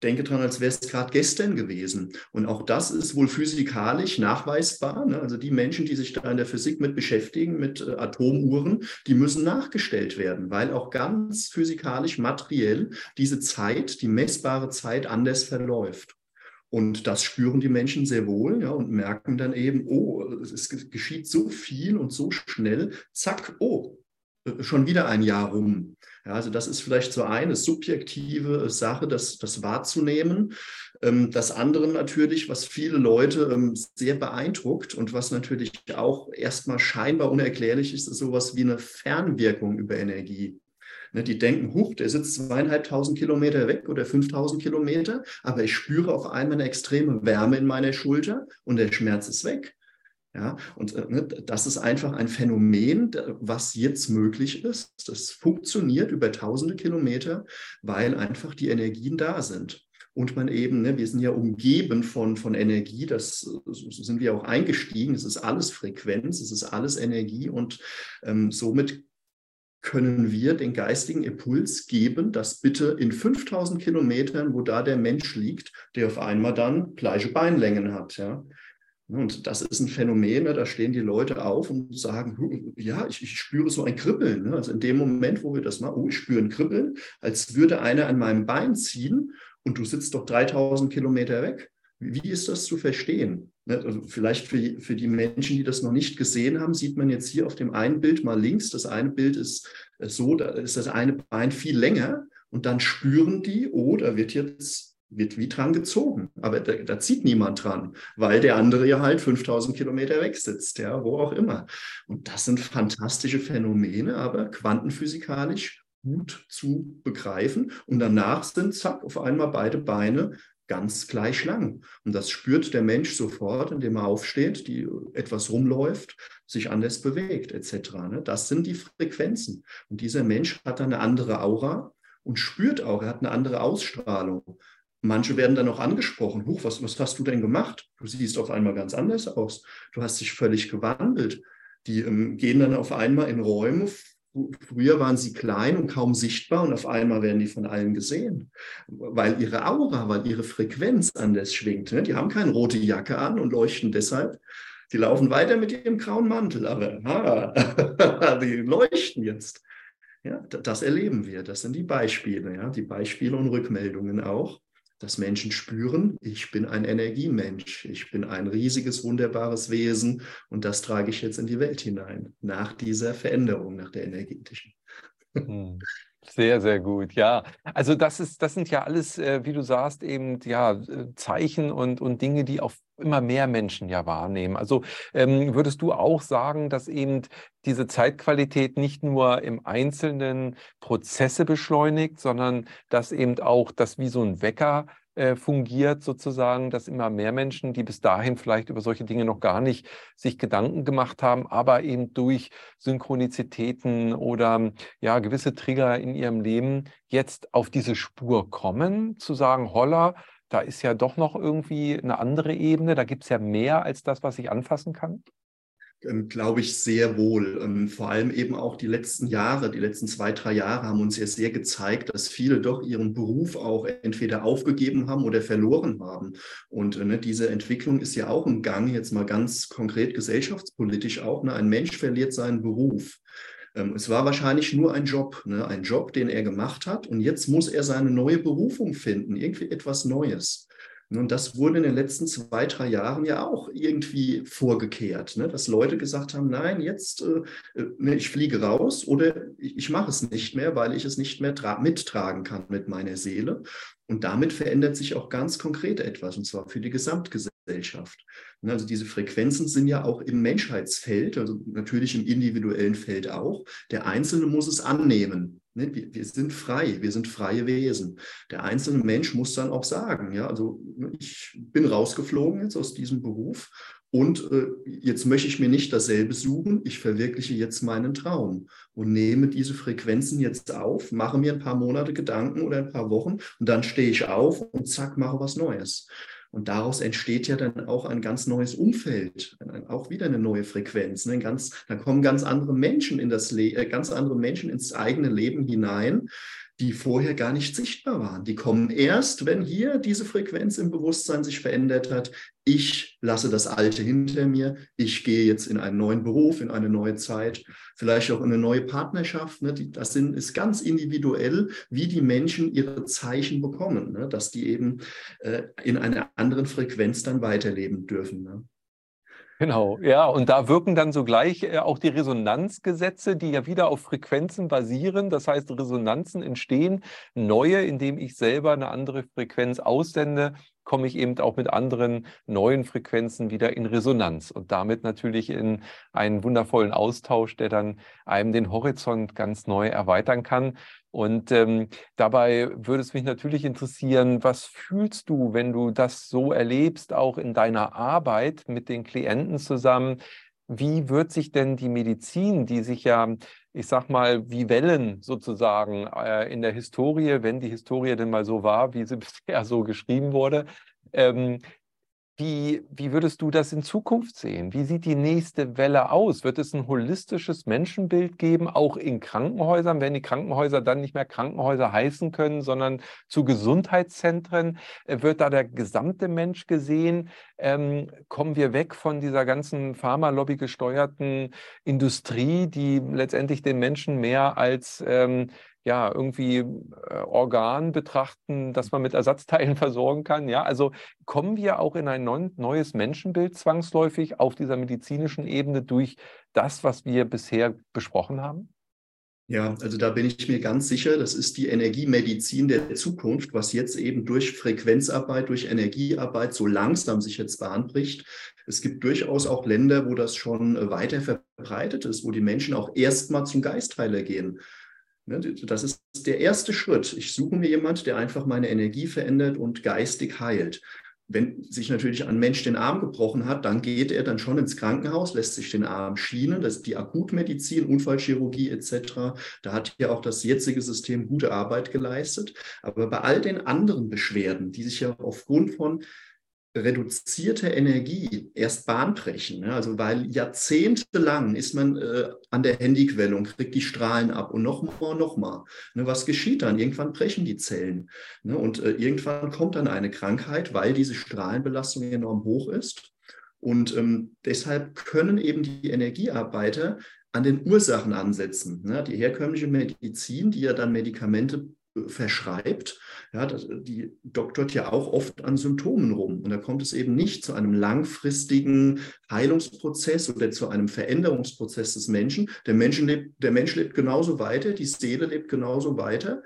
denke dran, als wäre es gerade gestern gewesen. Und auch das ist wohl physikalisch nachweisbar. Ne? Also die Menschen, die sich da in der Physik mit beschäftigen, mit äh, Atomuhren, die müssen nachgestellt werden, weil auch ganz physikalisch, materiell diese Zeit, die messbare Zeit anders verläuft. Und das spüren die Menschen sehr wohl ja, und merken dann eben, oh, es geschieht so viel und so schnell, zack, oh, äh, schon wieder ein Jahr rum. Ja, also das ist vielleicht so eine subjektive Sache, das, das wahrzunehmen. Ähm, das andere natürlich, was viele Leute ähm, sehr beeindruckt und was natürlich auch erstmal scheinbar unerklärlich ist, ist sowas wie eine Fernwirkung über Energie. Ne, die denken, huch, der sitzt zweieinhalbtausend Kilometer weg oder 5000 Kilometer, aber ich spüre auf einmal eine extreme Wärme in meiner Schulter und der Schmerz ist weg. Ja, und äh, ne, das ist einfach ein Phänomen, was jetzt möglich ist. Das funktioniert über tausende Kilometer, weil einfach die Energien da sind. und man eben, ne, wir sind ja umgeben von, von Energie, das so sind wir auch eingestiegen, es ist alles Frequenz, es ist alles Energie und ähm, somit können wir den geistigen Impuls geben, dass bitte in 5000 Kilometern, wo da der Mensch liegt, der auf einmal dann gleiche Beinlängen hat. Ja? Und das ist ein Phänomen, ne? da stehen die Leute auf und sagen, ja, ich, ich spüre so ein Kribbeln. Ne? Also in dem Moment, wo wir das machen, oh, ich spüre ein Kribbeln, als würde einer an meinem Bein ziehen und du sitzt doch 3000 Kilometer weg. Wie ist das zu verstehen? Ne, also vielleicht für, für die Menschen, die das noch nicht gesehen haben, sieht man jetzt hier auf dem einen Bild mal links. Das eine Bild ist äh, so, da ist das eine Bein viel länger und dann spüren die, oh, da wird jetzt wird wie dran gezogen. Aber da, da, zieht niemand dran, weil der andere ja halt 5000 Kilometer weg sitzt, ja, wo auch immer. Und das sind fantastische Phänomene, aber quantenphysikalisch gut zu begreifen. Und danach sind, zack, auf einmal beide Beine ganz gleich lang. Und das spürt der Mensch sofort, indem er aufsteht, die etwas rumläuft, sich anders bewegt, etc. Ne? Das sind die Frequenzen. Und dieser Mensch hat eine andere Aura und spürt auch, er hat eine andere Ausstrahlung. Manche werden dann auch angesprochen, Huch, was, was hast du denn gemacht? Du siehst auf einmal ganz anders aus. Du hast dich völlig gewandelt. Die ähm, gehen dann auf einmal in Räume, Früher waren sie klein und kaum sichtbar und auf einmal werden die von allen gesehen, weil ihre Aura, weil ihre Frequenz anders schwingt. Ne? Die haben keine rote Jacke an und leuchten deshalb. Die laufen weiter mit ihrem grauen Mantel, aber ah, die leuchten jetzt. Ja, das erleben wir. Das sind die Beispiele, ja, die Beispiele und Rückmeldungen auch dass Menschen spüren, ich bin ein Energiemensch, ich bin ein riesiges, wunderbares Wesen und das trage ich jetzt in die Welt hinein, nach dieser Veränderung, nach der energetischen. Hm. Sehr, sehr gut, ja. Also das ist, das sind ja alles, äh, wie du sagst, eben ja äh, Zeichen und, und Dinge, die auch immer mehr Menschen ja wahrnehmen. Also ähm, würdest du auch sagen, dass eben diese Zeitqualität nicht nur im Einzelnen Prozesse beschleunigt, sondern dass eben auch das wie so ein Wecker äh, fungiert sozusagen, dass immer mehr Menschen, die bis dahin vielleicht über solche Dinge noch gar nicht sich Gedanken gemacht haben, aber eben durch Synchronizitäten oder ja gewisse Trigger in ihrem Leben jetzt auf diese Spur kommen, zu sagen, holla, da ist ja doch noch irgendwie eine andere Ebene, da gibt es ja mehr als das, was ich anfassen kann? Ähm, glaube ich, sehr wohl. Ähm, vor allem eben auch die letzten Jahre, die letzten zwei, drei Jahre haben uns ja sehr gezeigt, dass viele doch ihren Beruf auch entweder aufgegeben haben oder verloren haben. Und äh, ne, diese Entwicklung ist ja auch im Gang, jetzt mal ganz konkret gesellschaftspolitisch auch. Ne? Ein Mensch verliert seinen Beruf. Ähm, es war wahrscheinlich nur ein Job, ne? ein Job, den er gemacht hat. Und jetzt muss er seine neue Berufung finden, irgendwie etwas Neues. Und das wurde in den letzten zwei, drei Jahren ja auch irgendwie vorgekehrt, ne? dass Leute gesagt haben, nein, jetzt, äh, äh ne, ich fliege raus oder ich, mache es nicht mehr, weil ich es nicht mehr mittragen kann mit meiner Seele. Und damit verändert sich auch ganz konkret etwas, und zwar für die Gesamtgesellschaft. Ne, also diese Frequenzen sind ja auch im Menschheitsfeld, also natürlich im individuellen Feld auch. Der Einzelne muss es annehmen. Ne, wir, wir, sind frei, wir sind freie Wesen. Der einzelne Mensch muss dann auch sagen, ja, also ich bin rausgeflogen jetzt aus diesem Beruf und äh, jetzt möchte ich mir nicht dasselbe suchen, ich verwirkliche jetzt meinen Traum und nehme diese Frequenzen jetzt auf, mache mir ein paar Monate Gedanken oder ein paar Wochen und dann stehe ich auf und zack, mache was Neues. Und daraus entsteht ja dann auch ein ganz neues Umfeld, auch wieder eine neue Frequenz. Ne? Ganz, da kommen ganz andere Menschen in das Le äh, ganz andere Menschen ins eigene Leben hinein, die vorher gar nicht sichtbar waren. Die kommen erst, wenn hier diese Frequenz im Bewusstsein sich verändert hat. Ich lasse das Alte hinter mir. Ich gehe jetzt in einen neuen Beruf, in eine neue Zeit, vielleicht auch in eine neue Partnerschaft. Ne? Das ist ganz individuell, wie die Menschen ihre Zeichen bekommen, ne? dass die eben äh, in einer anderen Frequenz dann weiterleben dürfen. Genau, ja, und da wirken dann sogleich äh, auch die Resonanzgesetze, die ja wieder auf Frequenzen basieren. Das heißt, Resonanzen entstehen neue, indem ich selber eine andere Frequenz aussende, komme ich eben auch mit anderen neuen Frequenzen wieder in Resonanz und damit natürlich in einen wundervollen Austausch, der dann einem den Horizont ganz neu erweitern kann. Und ähm, dabei würde es mich natürlich interessieren, was fühlst du, wenn du das so erlebst, auch in deiner Arbeit mit den Klienten zusammen? Wie wird sich denn die Medizin, die sich ja ich sag mal, wie Wellen sozusagen äh, in der Historie, wenn die Historie denn mal so war, wie sie bisher so geschrieben wurde. Ähm, wie, wie würdest du das in Zukunft sehen? Wie sieht die nächste Welle aus? Wird es ein holistisches Menschenbild geben, auch in Krankenhäusern? Werden die Krankenhäuser dann nicht mehr Krankenhäuser heißen können, sondern zu Gesundheitszentren? Äh, wird da der gesamte Mensch gesehen? Ähm, kommen wir weg von dieser ganzen Pharmalobby gesteuerten Industrie, die letztendlich den Menschen mehr als ähm, ja, irgendwie äh, Organ betrachten, das man mit Ersatzteilen versorgen kann. Ja, also kommen wir auch in ein neues Menschenbild zwangsläufig auf dieser medizinischen Ebene durch das, was wir bisher besprochen haben? Ja, also da bin ich mir ganz sicher, das ist die Energiemedizin der Zukunft, was jetzt eben durch Frequenzarbeit, durch Energiearbeit so langsam sich jetzt Bahn bricht. Es gibt durchaus auch Länder, wo das schon weiter verbreitet ist, wo die Menschen auch erstmal zum Geistheiler gehen. Ne, das ist der erste Schritt. Ich suche mir jemanden, der einfach meine Energie verändert und geistig heilt. Wenn sich natürlich ein Mensch den Arm gebrochen hat, dann geht er dann schon ins Krankenhaus, lässt sich den Arm schienen. Das ist die Akutmedizin, Unfallchirurgie etc. Da hat ja auch das jetzige System gute Arbeit geleistet. Aber bei all den anderen Beschwerden, die sich ja aufgrund von reduzierte Energie erst bahnbrechen. Ne? Also weil jahrzehntelang ist man äh, an der Handyquelle und kriegt die Strahlen ab und nochmal und nochmal. Ne? Was geschieht dann? Irgendwann brechen die Zellen. Ne? Und äh, irgendwann kommt dann eine Krankheit, weil diese Strahlenbelastung enorm hoch ist. Und ähm, deshalb können eben die Energiearbeiter an den Ursachen ansetzen. Ne? Die herkömmliche Medizin, die ja dann Medikamente verschreibt, ja, die doktort ja auch oft an Symptomen rum. Und da kommt es eben nicht zu einem langfristigen Heilungsprozess oder zu einem Veränderungsprozess des Menschen. Der, Menschen lebt, der Mensch lebt genauso weiter, die Seele lebt genauso weiter.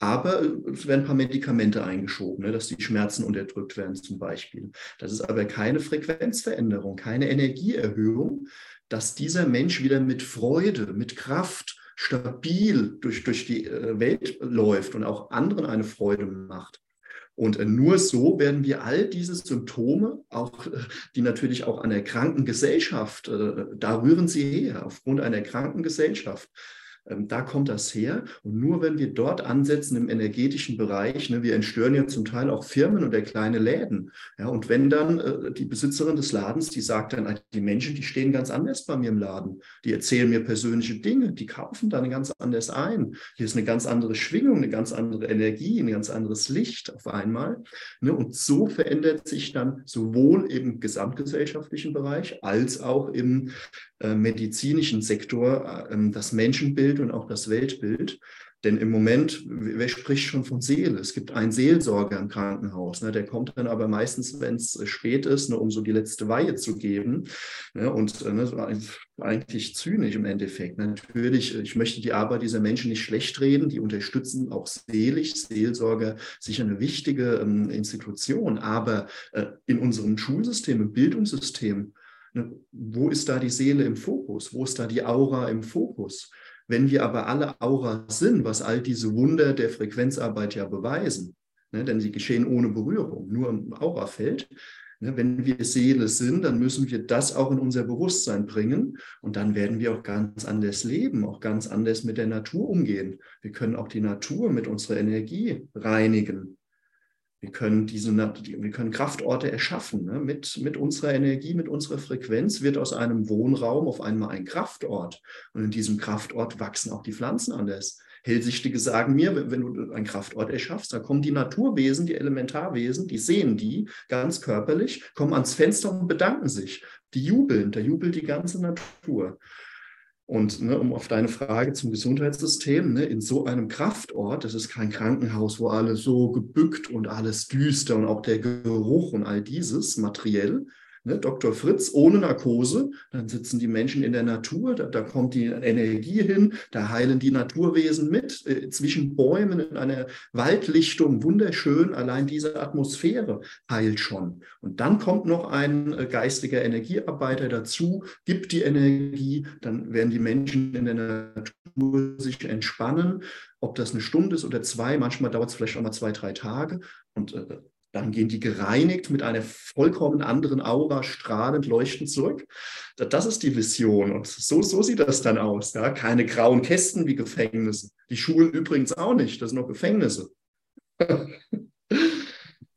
Aber es werden ein paar Medikamente eingeschoben, ne, dass die Schmerzen unterdrückt werden zum Beispiel. Das ist aber keine Frequenzveränderung, keine Energieerhöhung, dass dieser Mensch wieder mit Freude, mit Kraft, stabil durch, durch die äh, Welt läuft und auch anderen eine Freude macht. Und äh, nur so werden wir all diese Symptome, auch äh, die natürlich auch an der kranken Gesellschaft, da rühren sie her, aufgrund einer kranken Gesellschaft, da kommt das her. Und nur wenn wir dort ansetzen im energetischen Bereich, ne, wir entstören ja zum Teil auch Firmen oder kleine Läden. Ja, und wenn dann äh, die Besitzerin des Ladens, die sagt dann, ah, die Menschen, die stehen ganz anders bei mir im Laden, die erzählen mir persönliche Dinge, die kaufen dann ganz anders ein. Hier ist eine ganz andere Schwingung, eine ganz andere Energie, ein ganz anderes Licht auf einmal. Ne, und so verändert sich dann sowohl im gesamtgesellschaftlichen Bereich als auch im äh, medizinischen Sektor äh, das Menschenbild und auch das Weltbild. Denn im Moment, wer spricht schon von Seele? Es gibt einen Seelsorger im Krankenhaus, ne, der kommt dann aber meistens, wenn es spät ist, ne, um so die letzte Weihe zu geben. Ne, und äh, ne, eigentlich zynisch im Endeffekt. Natürlich, ich möchte die Arbeit dieser Menschen nicht schlecht reden, die unterstützen auch selig, Seelsorger, sicher eine wichtige ähm, Institution, aber äh, in unserem Schulsystem, im Bildungssystem, Ne, wo ist da die Seele im Fokus? Wo ist da die Aura im Fokus? Wenn wir aber alle Aura sind, was all diese Wunder der Frequenzarbeit ja beweisen, ne, denn sie geschehen ohne Berührung, nur im Aurafeld. Ne, wenn wir Seele sind, dann müssen wir das auch in unser Bewusstsein bringen und dann werden wir auch ganz anders leben, auch ganz anders mit der Natur umgehen. Wir können auch die Natur mit unserer Energie reinigen. Wir können diese, wir können Kraftorte erschaffen. Ne? Mit, mit unserer Energie, mit unserer Frequenz wird aus einem Wohnraum auf einmal ein Kraftort. Und in diesem Kraftort wachsen auch die Pflanzen anders. Hellsichtige sagen mir, wenn, du einen Kraftort erschaffst, da kommen die Naturwesen, die Elementarwesen, die sehen die ganz körperlich, kommen ans Fenster und bedanken sich. Die jubeln, da jubelt die ganze Natur. Und ne, um auf deine Frage zum Gesundheitssystem, ne, in so einem Kraftort, das ist kein Krankenhaus, wo alles so gebückt und alles düster und auch der Geruch und all dieses materiell, Ne, Dr. Fritz ohne Narkose, dann sitzen die Menschen in der Natur, da, da kommt die Energie hin, da heilen die Naturwesen mit, äh, zwischen Bäumen in einer Waldlichtung, wunderschön, allein diese Atmosphäre heilt schon. Und dann kommt noch ein äh, geistiger Energiearbeiter dazu, gibt die Energie, dann werden die Menschen in der Natur sich entspannen, ob das eine Stunde ist oder zwei, manchmal dauert es vielleicht auch mal zwei, drei Tage und äh, Dann gehen die gereinigt mit einer vollkommen anderen Aura strahlend leuchtend zurück. Das ist die Vision. Und so, so sieht das dann aus. Ja? Keine grauen Kästen wie Gefängnisse. Die Schulen übrigens auch nicht. Das sind noch Gefängnisse.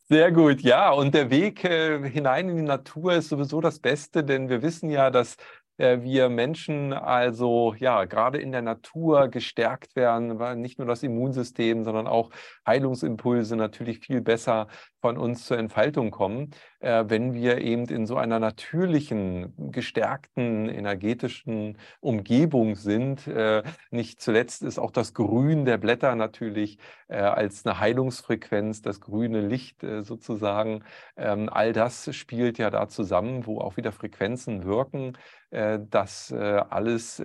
Sehr gut, ja. Und der Weg äh, hinein in die Natur ist sowieso das Beste, denn wir wissen ja, dass äh, wir Menschen also ja gerade in der Natur gestärkt werden, weil nicht nur das Immunsystem, sondern auch Heilungsimpulse natürlich viel besser von uns zur Entfaltung kommen, äh, wenn wir eben in so einer natürlichen, gestärkten, energetischen Umgebung sind. Äh, nicht zuletzt ist auch das Grün der Blätter natürlich äh, als eine Heilungsfrequenz, das grüne Licht äh, sozusagen. Ähm, all das spielt ja da zusammen, wo auch wieder Frequenzen wirken. Äh, das äh, alles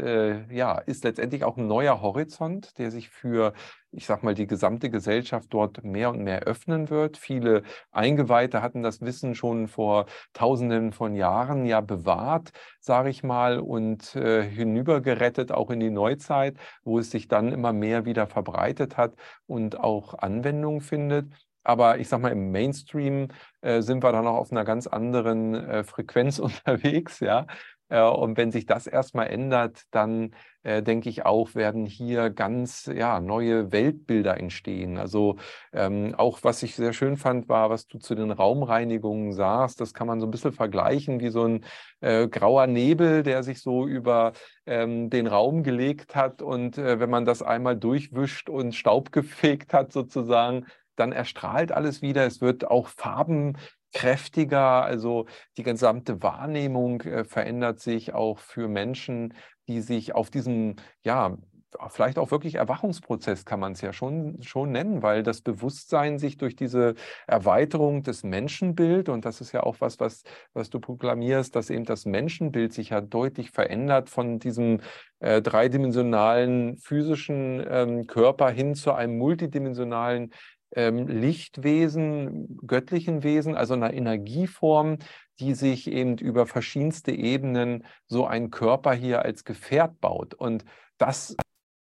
ja, ist letztendlich auch ein neuer Horizont, der sich für ich sag mal, die gesamte Gesellschaft dort mehr und mehr öffnen wird. Viele Eingeweihte hatten das Wissen schon vor Tausenden von Jahren ja bewahrt, sage ich mal, und äh, hinübergerettet auch in die Neuzeit, wo es sich dann immer mehr wieder verbreitet hat und auch Anwendung findet. Aber ich sag mal, im Mainstream äh, sind wir dann auch auf einer ganz anderen äh, Frequenz unterwegs, ja. Äh, und wenn sich das erstmal ändert, dann äh, denke ich auch, werden hier ganz ja, neue Weltbilder entstehen. Also ähm, auch was ich sehr schön fand, war, was du zu den Raumreinigungen sagst. Das kann man so ein bisschen vergleichen wie so ein äh, grauer Nebel, der sich so über ähm, den Raum gelegt hat. Und äh, wenn man das einmal durchwischt und Staub gefegt hat sozusagen, dann erstrahlt alles wieder. Es wird auch Farben kräftiger. Also die gesamte Wahrnehmung äh, verändert sich auch für Menschen, die sich auf diesem, ja, vielleicht auch wirklich Erwachungsprozess kann man es ja schon, schon nennen, weil das Bewusstsein sich durch diese Erweiterung des Menschenbild, und das ist ja auch was, was, was du proklamierst, dass eben das Menschenbild sich ja deutlich verändert von diesem äh, dreidimensionalen physischen ähm, Körper hin zu einem multidimensionalen Lichtwesen, göttlichen Wesen, also einer Energieform, die sich eben über verschiedenste Ebenen so einen Körper hier als Gefährt baut. Und das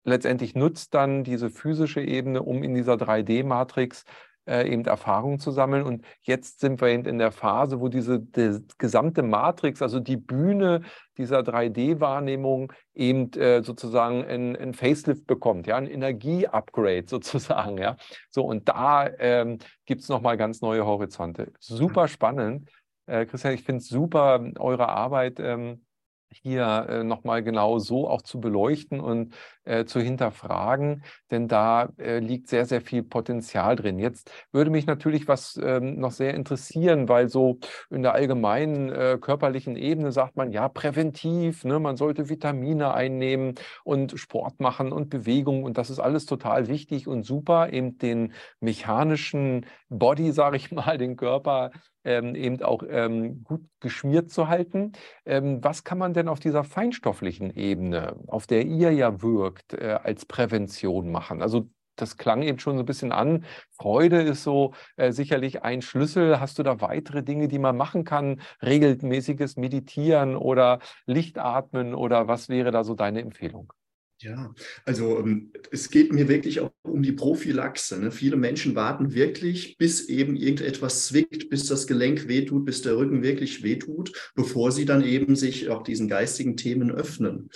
letztendlich nutzt dann diese physische Ebene, um in dieser 3D-Matrix äh, eben Erfahrungen zu sammeln. Und jetzt sind wir eben in der Phase, wo diese die gesamte Matrix, also die Bühne dieser 3D-Wahrnehmung eben äh, sozusagen ein, Facelift bekommt, ja, ein Energie-Upgrade sozusagen, ja. So, und da ähm, gibt es nochmal ganz neue Horizonte. Super spannend. Äh, Christian, ich finde es super, eure Arbeit. Ähm, hier äh, nochmal genau so auch zu beleuchten und äh, zu hinterfragen, denn da äh, liegt sehr, sehr viel Potenzial drin. Jetzt würde mich natürlich was ähm, noch sehr interessieren, weil so in der allgemeinen äh, körperlichen Ebene sagt man, ja, präventiv, ne, man sollte Vitamine einnehmen und Sport machen und Bewegung und das ist alles total wichtig und super, eben den mechanischen Body, sage ich mal, den Körper ähm, eben auch ähm, gut geschmiert zu halten. Ähm, was kann man denn auf dieser feinstofflichen Ebene, auf der ihr ja wirkt, äh, als Prävention machen? Also das klang eben schon so ein bisschen an. Freude ist so äh, sicherlich ein Schlüssel. Hast du da weitere Dinge, die man machen kann? Regelmäßiges Meditieren oder Lichtatmen oder was wäre da so deine Empfehlung? Ja, also ähm, es geht mir wirklich auch um die Prophylaxe. Ne? Viele Menschen warten wirklich, bis eben irgendetwas zwickt, bis das Gelenk wehtut, bis der Rücken wirklich wehtut, bevor sie dann eben sich auch diesen geistigen Themen öffnen.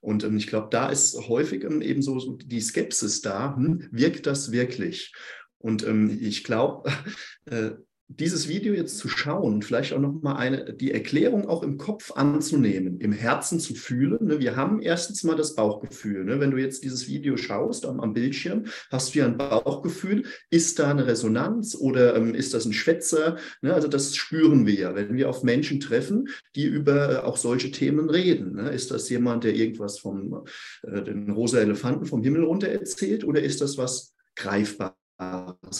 Und ähm, ich glaube, da ist häufig ähm, eben so, die Skepsis da, hm, wirkt das wirklich? Und ähm, ich glaube, äh, dieses Video jetzt zu schauen, vielleicht auch nochmal eine, die Erklärung auch im Kopf anzunehmen, im Herzen zu fühlen. Ne? Wir haben erstens mal das Bauchgefühl. Ne? Wenn du jetzt dieses Video schaust am, am, Bildschirm, hast du ja ein Bauchgefühl. Ist da eine Resonanz oder ähm, ist das ein Schwätzer? Ne? Also das spüren wir ja, wenn wir auf Menschen treffen, die über äh, auch solche Themen reden. Ne? Ist das jemand, der irgendwas vom äh, den rosa Elefanten vom Himmel runter erzählt oder ist das was Greifbares,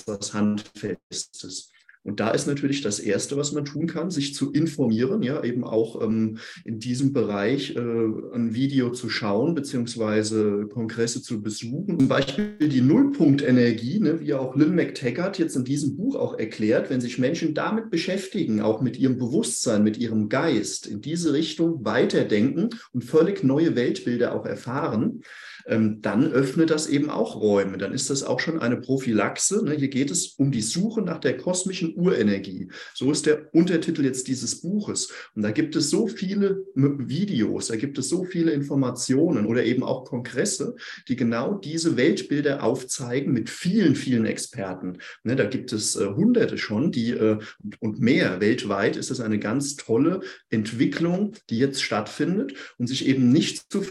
was Handfestes? Und da ist natürlich das Erste, was man tun kann, sich zu informieren, ja, eben auch ähm, in diesem Bereich äh, ein Video zu schauen, beziehungsweise Kongresse zu besuchen. Zum Beispiel die Nullpunktenergie, ne, wie auch Lynn McTaggart jetzt in diesem Buch auch erklärt, wenn sich Menschen damit beschäftigen, auch mit ihrem Bewusstsein, mit ihrem Geist, in diese Richtung weiterdenken und völlig neue Weltbilder auch erfahren, dann öffnet das eben auch Räume. Dann ist das auch schon eine Prophylaxe. Ne? Hier geht es um die Suche nach der kosmischen Urenergie. So ist der Untertitel jetzt dieses Buches. Und da gibt es so viele Videos, da gibt es so viele Informationen oder eben auch Kongresse, die genau diese Weltbilder aufzeigen mit vielen, vielen Experten. Ne? Da gibt es äh, Hunderte schon, die äh, und mehr weltweit ist es eine ganz tolle Entwicklung, die jetzt stattfindet und sich eben nicht zu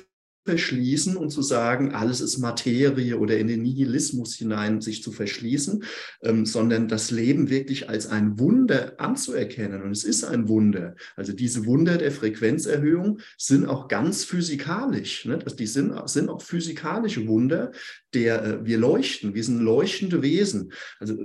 verschließen und zu sagen, alles ist Materie oder in den Nihilismus hinein sich zu verschließen, ähm, sondern das Leben wirklich als ein Wunder anzuerkennen. Und es ist ein Wunder. Also diese Wunder der Frequenzerhöhung sind auch ganz physikalisch. Ne? Die sind, sind auch physikalische Wunder, der äh, wir leuchten. Wir sind leuchtende Wesen. Also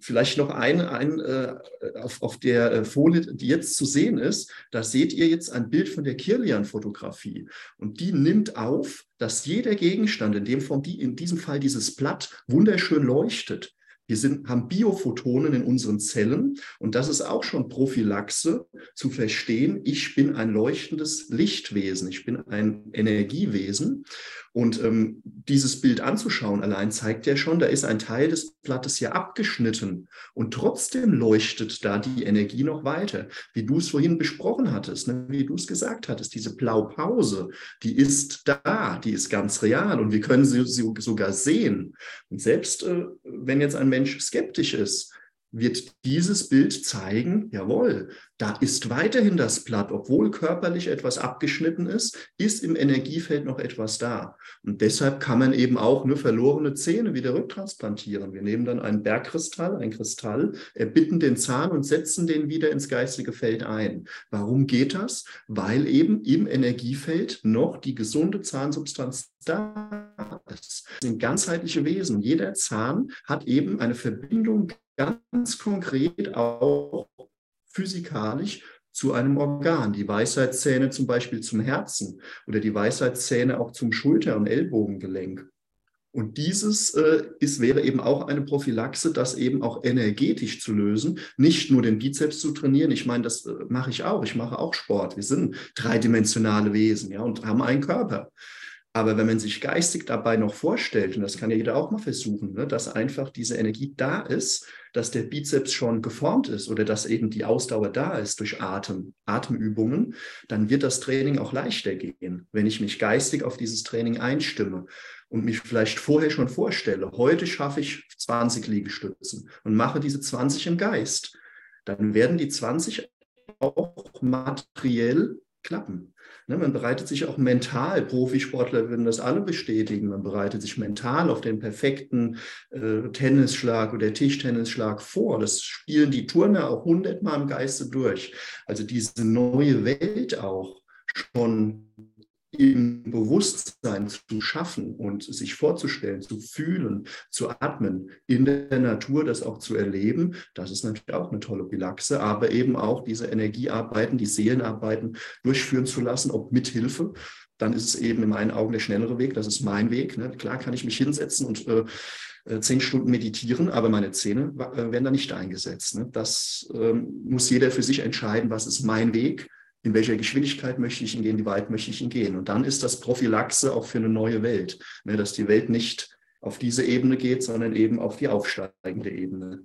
vielleicht noch ein, ein äh, auf, auf der äh, Folie, die jetzt zu sehen ist, da seht ihr jetzt ein Bild von der Kirlian-Fotografie. Und die nimmt auf, dass jeder Gegenstand, in dem in diesem Fall dieses Blatt, wunderschön leuchtet. Wir sind, haben Biophotonen in unseren Zellen und das ist auch schon Prophylaxe zu verstehen, ich bin ein leuchtendes Lichtwesen, ich bin ein Energiewesen und ähm, dieses Bild anzuschauen allein zeigt ja schon, da ist ein Teil des Blattes ja abgeschnitten und trotzdem leuchtet da die Energie noch weiter. Wie du es vorhin besprochen hattest, ne? wie du es gesagt hattest, diese Blaupause, die ist da, die ist ganz real und wir können sie, sie sogar sehen. Und selbst äh, wenn jetzt ein Mensch skeptisch ist, wird dieses Bild zeigen, jawohl, da ist weiterhin das Blatt, obwohl körperlich etwas abgeschnitten ist, ist im Energiefeld noch etwas da. Und deshalb kann man eben auch eine verlorene Zähne wieder rücktransplantieren. Wir nehmen dann einen Bergkristall, ein Kristall, erbitten den Zahn und setzen den wieder ins geistige Feld ein. Warum geht das? Weil eben im Energiefeld noch die gesunde Zahnsubstanz da ist. Das sind ganzheitliche Wesen. Jeder Zahn hat eben eine Verbindung ganz konkret auch physikalisch zu einem Organ. Die Weisheitszähne zum Beispiel zum Herzen oder die Weisheitszähne auch zum Schulter- und Ellbogengelenk. Und dieses äh, ist, wäre eben auch eine Prophylaxe, das eben auch energetisch zu lösen, nicht nur den Bizeps zu trainieren. Ich meine, das äh, mache ich auch. Ich mache auch Sport. Wir sind dreidimensionale Wesen ja, und haben einen Körper. Aber wenn man sich geistig dabei noch vorstellt, und das kann ja jeder auch mal versuchen, ne, dass einfach diese Energie da ist, dass der Bizeps schon geformt ist oder dass eben die Ausdauer da ist durch Atem, Atemübungen, dann wird das Training auch leichter gehen, wenn ich mich geistig auf dieses Training einstimme und mich vielleicht vorher schon vorstelle, heute schaffe ich 20 Liegestützen und mache diese 20 im Geist. Dann werden die 20 auch materiell klappen. Ne, man bereitet sich auch mental, Profisportler würden das alle bestätigen, man bereitet sich mental auf den perfekten äh, Tennisschlag oder Tischtennisschlag vor. Das spielen die Turner auch hundertmal im Geiste durch. Also diese neue Welt auch schon im Bewusstsein zu schaffen und sich vorzustellen, zu fühlen, zu atmen, in der Natur das auch zu erleben, das ist natürlich auch eine tolle Bilaxe, aber eben auch diese Energiearbeiten, die Seelenarbeiten durchführen zu lassen, ob mit Hilfe, dann ist es eben in meinen Augen der schnellere Weg, das ist mein Weg. Ne? Klar kann ich mich hinsetzen und äh, äh zehn Stunden meditieren, aber meine Zähne äh, werden da nicht eingesetzt. Ne? Das ähm, muss jeder für sich entscheiden, was ist mein Weg in welcher Geschwindigkeit möchte ich ihn gehen, wie weit möchte ich ihn gehen. Und dann ist das Prophylaxe auch für eine neue Welt, ne, dass die Welt nicht auf diese Ebene geht, sondern eben auf die aufsteigende Ebene.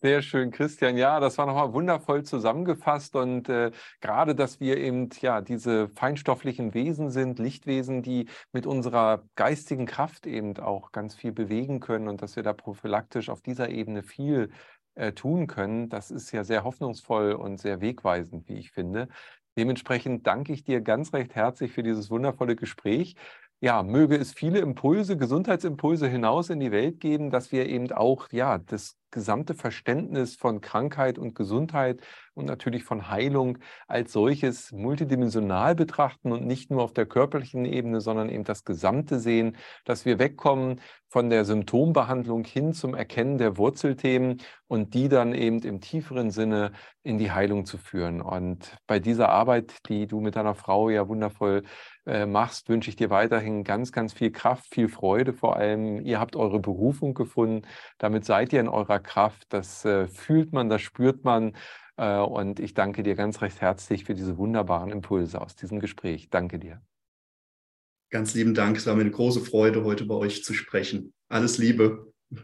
Sehr schön, Christian. Ja, das war nochmal wundervoll zusammengefasst und äh, gerade, dass wir eben ja diese feinstofflichen Wesen sind, Lichtwesen, die mit unserer geistigen Kraft eben auch ganz viel bewegen können und dass wir da prophylaktisch auf dieser Ebene viel äh, tun können, das ist ja sehr hoffnungsvoll und sehr wegweisend, wie ich finde. Dementsprechend danke ich dir ganz recht herzlich für dieses wundervolle Gespräch. Ja, möge es viele Impulse, Gesundheitsimpulse hinaus in die Welt geben, dass wir eben auch ja, das gesamte Verständnis von Krankheit und Gesundheit und natürlich von Heilung als solches multidimensional betrachten und nicht nur auf der körperlichen Ebene, sondern eben das Gesamte sehen, dass wir wegkommen von der Symptombehandlung hin zum Erkennen der Wurzelthemen und die dann eben im tieferen Sinne in die Heilung zu führen. Und bei dieser Arbeit, die du mit deiner Frau ja wundervoll äh, machst, wünsche ich dir weiterhin ganz, ganz viel Kraft, viel Freude vor allem. Ihr habt eure Berufung gefunden, damit seid ihr in eurer Kraft. Das äh, fühlt man, das spürt man. Äh, und ich danke dir ganz recht herzlich für diese wunderbaren Impulse aus diesem Gespräch. Danke dir. Ganz lieben Dank. Es war mir eine große Freude, heute bei euch zu sprechen. Alles Liebe.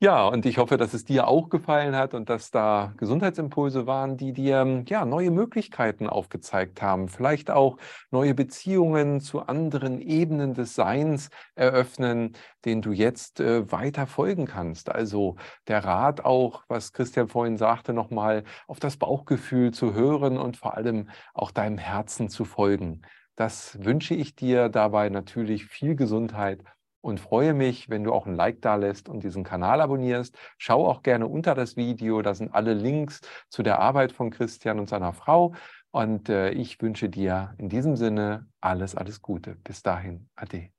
Ja, und ich hoffe, dass es dir auch gefallen hat und dass da Gesundheitsimpulse waren, die dir ja neue Möglichkeiten aufgezeigt haben, vielleicht auch neue Beziehungen zu anderen Ebenen des Seins eröffnen, denen du jetzt äh, weiter folgen kannst. Also der Rat auch, was Christian vorhin sagte, nochmal auf das Bauchgefühl zu hören und vor allem auch deinem Herzen zu folgen. Das wünsche ich dir dabei natürlich viel Gesundheit und freue mich, wenn du auch ein Like da lässt und diesen Kanal abonnierst. Schau auch gerne unter das Video, da sind alle Links zu der Arbeit von Christian und seiner Frau. Und äh, ich wünsche dir in diesem Sinne alles, alles Gute. Bis dahin, Ade.